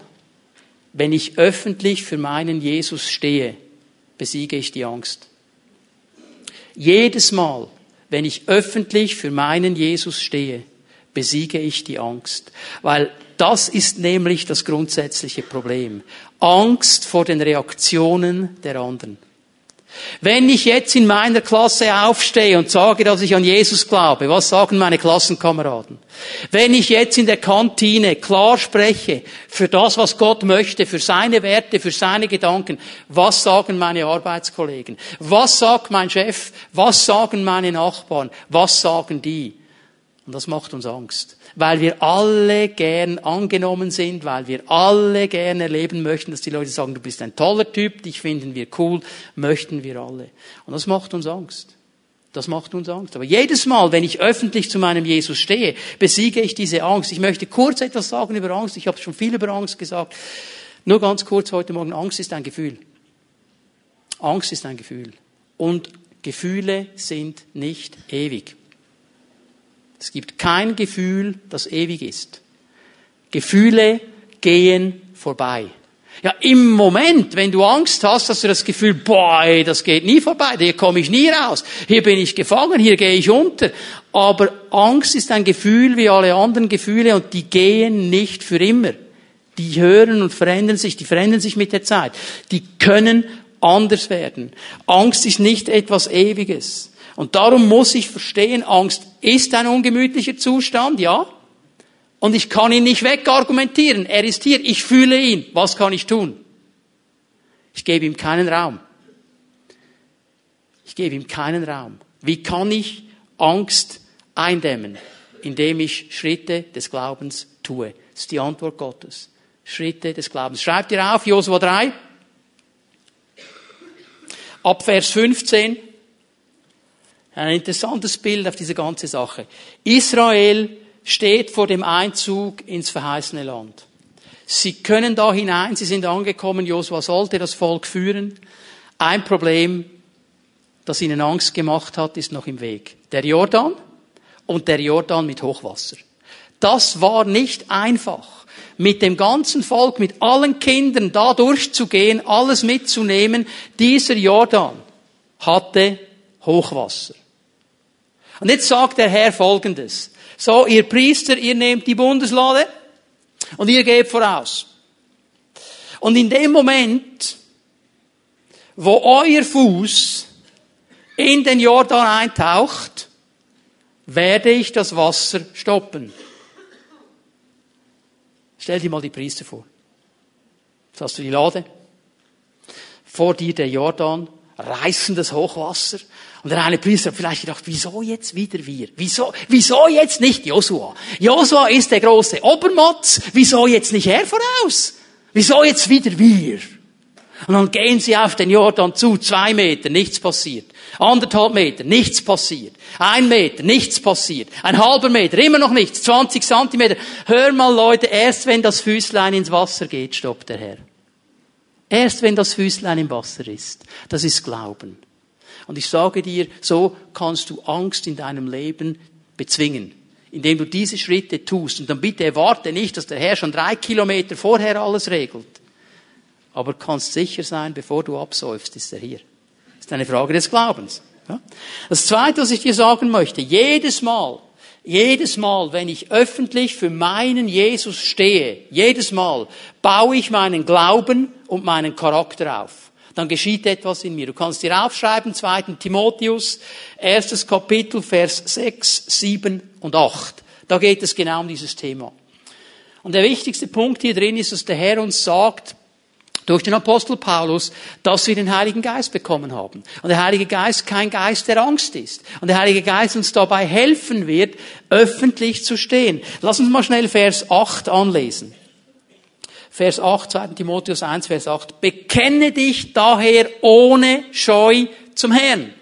wenn ich öffentlich für meinen Jesus stehe, besiege ich die Angst. Jedes Mal, wenn ich öffentlich für meinen Jesus stehe, besiege ich die Angst. Weil das ist nämlich das grundsätzliche Problem. Angst vor den Reaktionen der anderen. Wenn ich jetzt in meiner Klasse aufstehe und sage, dass ich an Jesus glaube, was sagen meine Klassenkameraden? Wenn ich jetzt in der Kantine klar spreche für das, was Gott möchte, für seine Werte, für seine Gedanken, was sagen meine Arbeitskollegen? Was sagt mein Chef? Was sagen meine Nachbarn? Was sagen die? Und das macht uns Angst. Weil wir alle gern angenommen sind, weil wir alle gern erleben möchten, dass die Leute sagen, du bist ein toller Typ, dich finden wir cool, möchten wir alle. Und das macht uns Angst. Das macht uns Angst. Aber jedes Mal, wenn ich öffentlich zu meinem Jesus stehe, besiege ich diese Angst. Ich möchte kurz etwas sagen über Angst. Ich habe schon viel über Angst gesagt. Nur ganz kurz heute Morgen. Angst ist ein Gefühl. Angst ist ein Gefühl. Und Gefühle sind nicht ewig. Es gibt kein Gefühl, das ewig ist. Gefühle gehen vorbei. Ja, im Moment, wenn du Angst hast, hast du das Gefühl, boah, ey, das geht nie vorbei, hier komme ich nie raus, hier bin ich gefangen, hier gehe ich unter. Aber Angst ist ein Gefühl wie alle anderen Gefühle und die gehen nicht für immer. Die hören und verändern sich, die verändern sich mit der Zeit. Die können anders werden. Angst ist nicht etwas Ewiges. Und darum muss ich verstehen, Angst ist ein ungemütlicher Zustand, ja. Und ich kann ihn nicht wegargumentieren. Er ist hier. Ich fühle ihn. Was kann ich tun? Ich gebe ihm keinen Raum. Ich gebe ihm keinen Raum. Wie kann ich Angst eindämmen? Indem ich Schritte des Glaubens tue. Das ist die Antwort Gottes. Schritte des Glaubens. Schreibt ihr auf, Josua 3. Ab Vers 15. Ein interessantes Bild auf diese ganze Sache. Israel steht vor dem Einzug ins verheißene Land. Sie können da hinein, sie sind angekommen, Josua sollte das Volk führen. Ein Problem, das ihnen Angst gemacht hat, ist noch im Weg. Der Jordan und der Jordan mit Hochwasser. Das war nicht einfach, mit dem ganzen Volk, mit allen Kindern da durchzugehen, alles mitzunehmen. Dieser Jordan hatte Hochwasser. Und jetzt sagt der Herr Folgendes. So, ihr Priester, ihr nehmt die Bundeslade und ihr geht voraus. Und in dem Moment, wo euer Fuß in den Jordan eintaucht, werde ich das Wasser stoppen. Stell dir mal die Priester vor. Jetzt hast du die Lade. Vor dir der Jordan, reißendes Hochwasser. Und der eine Priester hat vielleicht gedacht, wieso jetzt wieder wir? Wieso, wieso jetzt nicht Josua? Josua ist der große Obermotz. Wieso jetzt nicht er voraus? Wieso jetzt wieder wir? Und dann gehen sie auf den Jordan zu, zwei Meter, nichts passiert. Anderthalb Meter, nichts passiert. Ein Meter, nichts passiert. Ein halber Meter, immer noch nichts. 20 Zentimeter. Hör mal Leute, erst wenn das Füßlein ins Wasser geht, stoppt der Herr. Erst wenn das Füßlein im Wasser ist. Das ist Glauben. Und ich sage dir, so kannst du Angst in deinem Leben bezwingen. Indem du diese Schritte tust. Und dann bitte erwarte nicht, dass der Herr schon drei Kilometer vorher alles regelt. Aber kannst sicher sein, bevor du absäufst, ist er hier. Das ist eine Frage des Glaubens. Das zweite, was ich dir sagen möchte, jedes Mal, jedes Mal, wenn ich öffentlich für meinen Jesus stehe, jedes Mal baue ich meinen Glauben und meinen Charakter auf. Dann geschieht etwas in mir. Du kannst dir aufschreiben, 2. Timotheus, erstes Kapitel, Vers 6, 7 und 8. Da geht es genau um dieses Thema. Und der wichtigste Punkt hier drin ist, dass der Herr uns sagt, durch den Apostel Paulus, dass wir den Heiligen Geist bekommen haben. Und der Heilige Geist kein Geist der Angst ist. Und der Heilige Geist uns dabei helfen wird, öffentlich zu stehen. Lass uns mal schnell Vers 8 anlesen. Vers 8, 2. Timotheus 1, Vers 8. Bekenne dich daher ohne Scheu zum Herrn.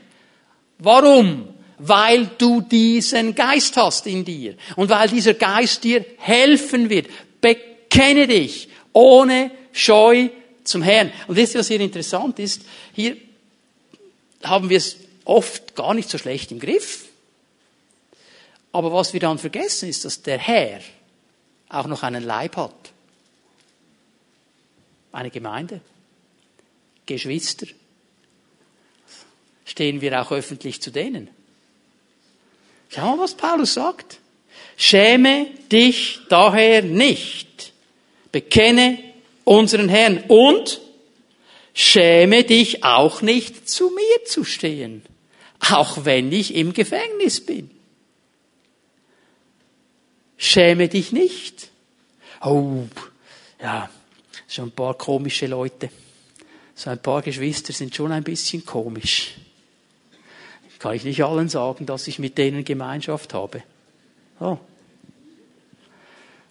Warum? Weil du diesen Geist hast in dir. Und weil dieser Geist dir helfen wird. Bekenne dich ohne Scheu zum Herrn. Und wisst ihr, was hier interessant ist? Hier haben wir es oft gar nicht so schlecht im Griff. Aber was wir dann vergessen, ist, dass der Herr auch noch einen Leib hat. Eine Gemeinde. Geschwister. Stehen wir auch öffentlich zu denen. Schau mal, was Paulus sagt. Schäme dich daher nicht. Bekenne unseren Herrn. Und schäme dich auch nicht, zu mir zu stehen, auch wenn ich im Gefängnis bin. Schäme dich nicht. Oh, ja, schon ein paar komische Leute. So ein paar Geschwister sind schon ein bisschen komisch. Kann ich nicht allen sagen, dass ich mit denen Gemeinschaft habe. Oh.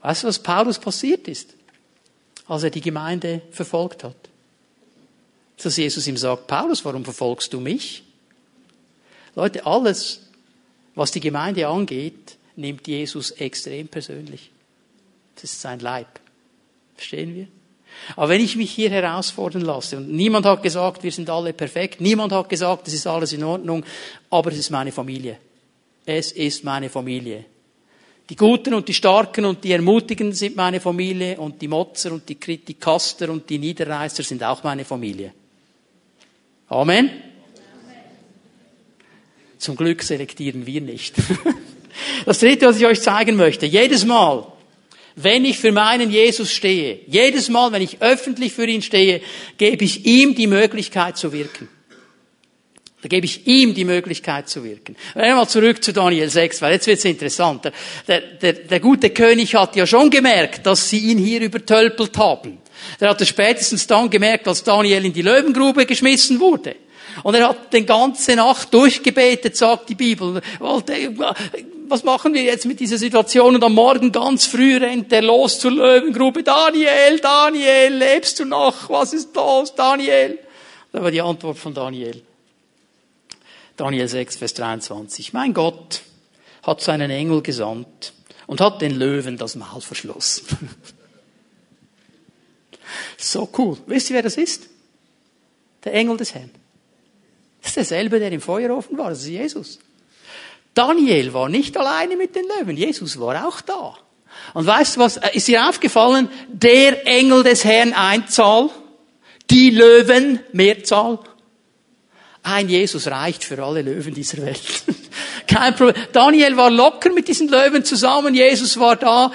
Weißt du, was Paulus passiert ist? als er die Gemeinde verfolgt hat. Dass Jesus ihm sagt, Paulus, warum verfolgst du mich? Leute, alles, was die Gemeinde angeht, nimmt Jesus extrem persönlich. Das ist sein Leib. Verstehen wir? Aber wenn ich mich hier herausfordern lasse, und niemand hat gesagt, wir sind alle perfekt, niemand hat gesagt, es ist alles in Ordnung, aber es ist meine Familie. Es ist meine Familie. Die Guten und die Starken und die Ermutigenden sind meine Familie und die Motzer und die Kritikaster und die Niederreißer sind auch meine Familie. Amen. Zum Glück selektieren wir nicht. Das dritte, was ich euch zeigen möchte. Jedes Mal, wenn ich für meinen Jesus stehe, jedes Mal, wenn ich öffentlich für ihn stehe, gebe ich ihm die Möglichkeit zu wirken. Da gebe ich ihm die Möglichkeit zu wirken. Einmal zurück zu Daniel 6, weil jetzt wird's interessant. Der, der, der gute König hat ja schon gemerkt, dass sie ihn hier übertölpelt haben. Der hat es spätestens dann gemerkt, als Daniel in die Löwengrube geschmissen wurde. Und er hat den ganze Nacht durchgebetet, sagt die Bibel. Was machen wir jetzt mit dieser Situation? Und am Morgen ganz früh rennt er los zur Löwengrube. Daniel, Daniel, lebst du noch? Was ist los, Daniel? Da war die Antwort von Daniel. Daniel 6, Vers 23. Mein Gott hat seinen Engel gesandt und hat den Löwen das Maul verschlossen. so cool. Wisst ihr, wer das ist? Der Engel des Herrn. Das ist derselbe, der im Feuerofen war. Das ist Jesus. Daniel war nicht alleine mit den Löwen. Jesus war auch da. Und weißt du was? Ist dir aufgefallen? Der Engel des Herrn Einzahl, die Löwen Mehrzahl ein Jesus reicht für alle Löwen dieser Welt. Kein Problem. Daniel war locker mit diesen Löwen zusammen. Jesus war da.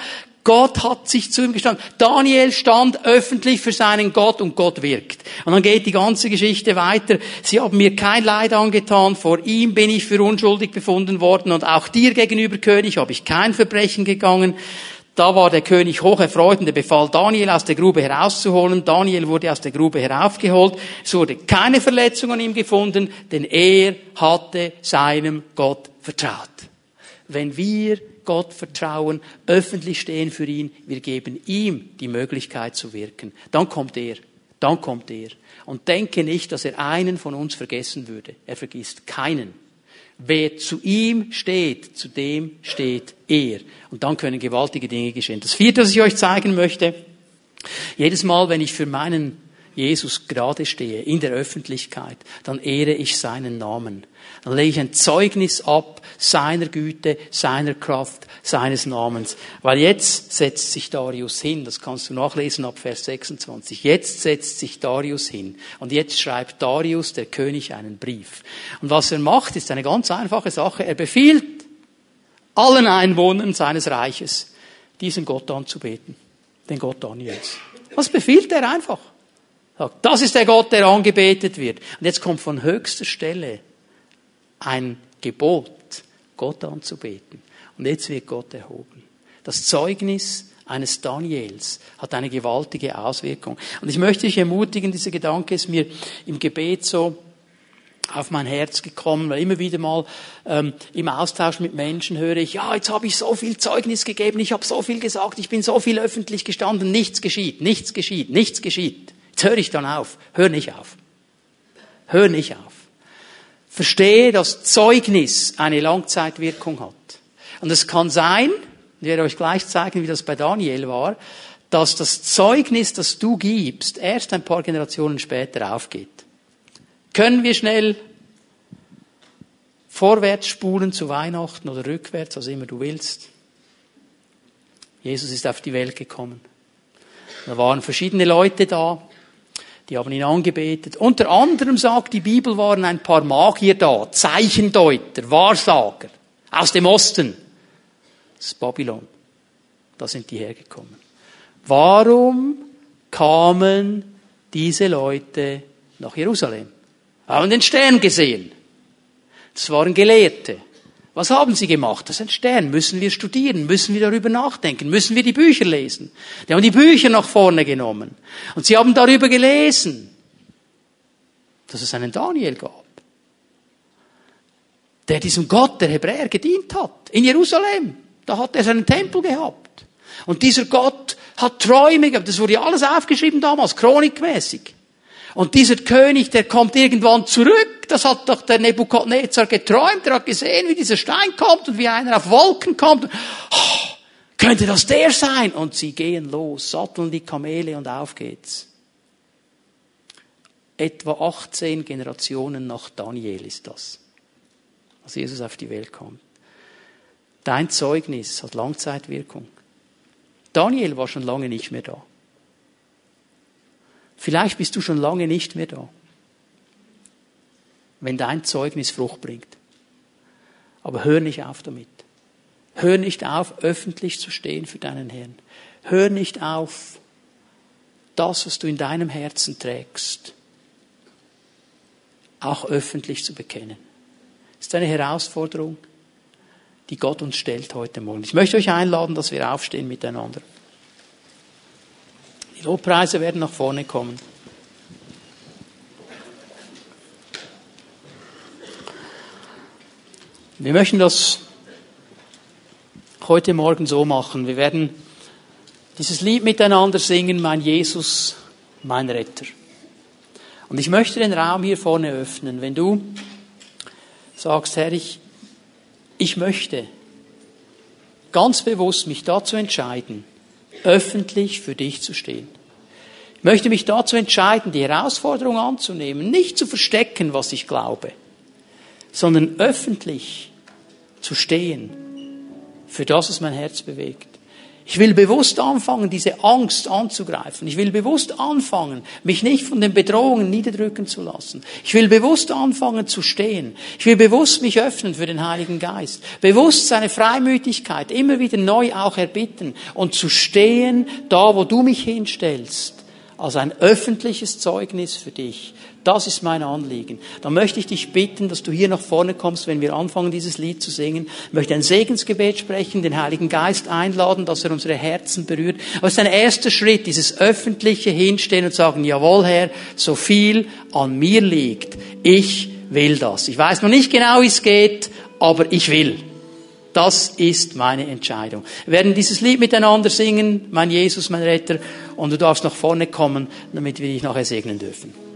Gott hat sich zu ihm gestanden. Daniel stand öffentlich für seinen Gott und Gott wirkt. Und dann geht die ganze Geschichte weiter. Sie haben mir kein Leid angetan. Vor ihm bin ich für unschuldig befunden worden und auch dir gegenüber König habe ich kein Verbrechen gegangen. Da war der König hoch erfreut und er befahl Daniel aus der Grube herauszuholen. Daniel wurde aus der Grube heraufgeholt. Es wurde keine Verletzung an ihm gefunden, denn er hatte seinem Gott vertraut. Wenn wir Gott vertrauen, öffentlich stehen für ihn, wir geben ihm die Möglichkeit zu wirken, dann kommt er. Dann kommt er. Und denke nicht, dass er einen von uns vergessen würde. Er vergisst keinen. Wer zu ihm steht, zu dem steht er. Und dann können gewaltige Dinge geschehen. Das vierte, was ich euch zeigen möchte, jedes Mal, wenn ich für meinen Jesus gerade stehe, in der Öffentlichkeit, dann ehre ich seinen Namen. Dann lege ich ein Zeugnis ab seiner Güte, seiner Kraft, seines Namens. Weil jetzt setzt sich Darius hin, das kannst du nachlesen ab Vers 26. Jetzt setzt sich Darius hin. Und jetzt schreibt Darius, der König, einen Brief. Und was er macht, ist eine ganz einfache Sache. Er befiehlt allen Einwohnern seines Reiches, diesen Gott anzubeten. Den Gott Daniels. Was befiehlt er einfach? Sagt, das ist der Gott, der angebetet wird. Und jetzt kommt von höchster Stelle ein Gebot, Gott anzubeten. Und jetzt wird Gott erhoben. Das Zeugnis eines Daniels hat eine gewaltige Auswirkung. Und ich möchte dich ermutigen, dieser Gedanke ist mir im Gebet so auf mein Herz gekommen, weil immer wieder mal ähm, im Austausch mit Menschen höre ich, ja, jetzt habe ich so viel Zeugnis gegeben, ich habe so viel gesagt, ich bin so viel öffentlich gestanden, nichts geschieht, nichts geschieht, nichts geschieht. Jetzt höre ich dann auf, hör nicht auf, hör nicht auf. Verstehe, dass Zeugnis eine Langzeitwirkung hat. Und es kann sein, ich werde euch gleich zeigen, wie das bei Daniel war, dass das Zeugnis, das du gibst, erst ein paar Generationen später aufgeht. Können wir schnell vorwärts spulen zu Weihnachten oder rückwärts, was immer du willst? Jesus ist auf die Welt gekommen. Da waren verschiedene Leute da, die haben ihn angebetet. Unter anderem sagt die Bibel, waren ein paar Magier da, Zeichendeuter, Wahrsager aus dem Osten. Das ist Babylon. Da sind die hergekommen. Warum kamen diese Leute nach Jerusalem? Haben den Stern gesehen. Das waren Gelehrte. Was haben sie gemacht? Das ist ein Stern. Müssen wir studieren? Müssen wir darüber nachdenken? Müssen wir die Bücher lesen? Die haben die Bücher nach vorne genommen. Und sie haben darüber gelesen, dass es einen Daniel gab, der diesem Gott der Hebräer gedient hat. In Jerusalem. Da hat er seinen Tempel gehabt. Und dieser Gott hat Träume gehabt. Das wurde alles aufgeschrieben damals, chronikmäßig. Und dieser König, der kommt irgendwann zurück. Das hat doch der Nebukadnezar geträumt. Er hat gesehen, wie dieser Stein kommt und wie einer auf Wolken kommt. Oh, könnte das der sein? Und sie gehen los, satteln die Kamele und auf geht's. Etwa 18 Generationen nach Daniel ist das, als Jesus auf die Welt kommt. Dein Zeugnis hat Langzeitwirkung. Daniel war schon lange nicht mehr da. Vielleicht bist du schon lange nicht mehr da. Wenn dein Zeugnis Frucht bringt. Aber hör nicht auf damit. Hör nicht auf, öffentlich zu stehen für deinen Herrn. Hör nicht auf, das, was du in deinem Herzen trägst, auch öffentlich zu bekennen. Das ist eine Herausforderung die Gott uns stellt heute Morgen. Ich möchte euch einladen, dass wir aufstehen miteinander. Die Lobpreise werden nach vorne kommen. Wir möchten das heute Morgen so machen. Wir werden dieses Lied miteinander singen, mein Jesus, mein Retter. Und ich möchte den Raum hier vorne öffnen. Wenn du sagst, Herr, ich, ich möchte ganz bewusst mich dazu entscheiden, öffentlich für dich zu stehen. Ich möchte mich dazu entscheiden, die Herausforderung anzunehmen, nicht zu verstecken, was ich glaube, sondern öffentlich zu stehen für das, was mein Herz bewegt. Ich will bewusst anfangen, diese Angst anzugreifen. Ich will bewusst anfangen, mich nicht von den Bedrohungen niederdrücken zu lassen. Ich will bewusst anfangen zu stehen. Ich will bewusst mich öffnen für den Heiligen Geist. Bewusst seine Freimütigkeit immer wieder neu auch erbitten und zu stehen, da wo du mich hinstellst, als ein öffentliches Zeugnis für dich. Das ist mein Anliegen. Dann möchte ich dich bitten, dass du hier nach vorne kommst, wenn wir anfangen, dieses Lied zu singen. Ich möchte ein Segensgebet sprechen, den Heiligen Geist einladen, dass er unsere Herzen berührt. Aber es ist ein erster Schritt, dieses öffentliche Hinstehen und sagen, jawohl Herr, so viel an mir liegt. Ich will das. Ich weiß noch nicht genau, wie es geht, aber ich will. Das ist meine Entscheidung. Wir werden dieses Lied miteinander singen, mein Jesus, mein Retter, und du darfst nach vorne kommen, damit wir dich nachher segnen dürfen.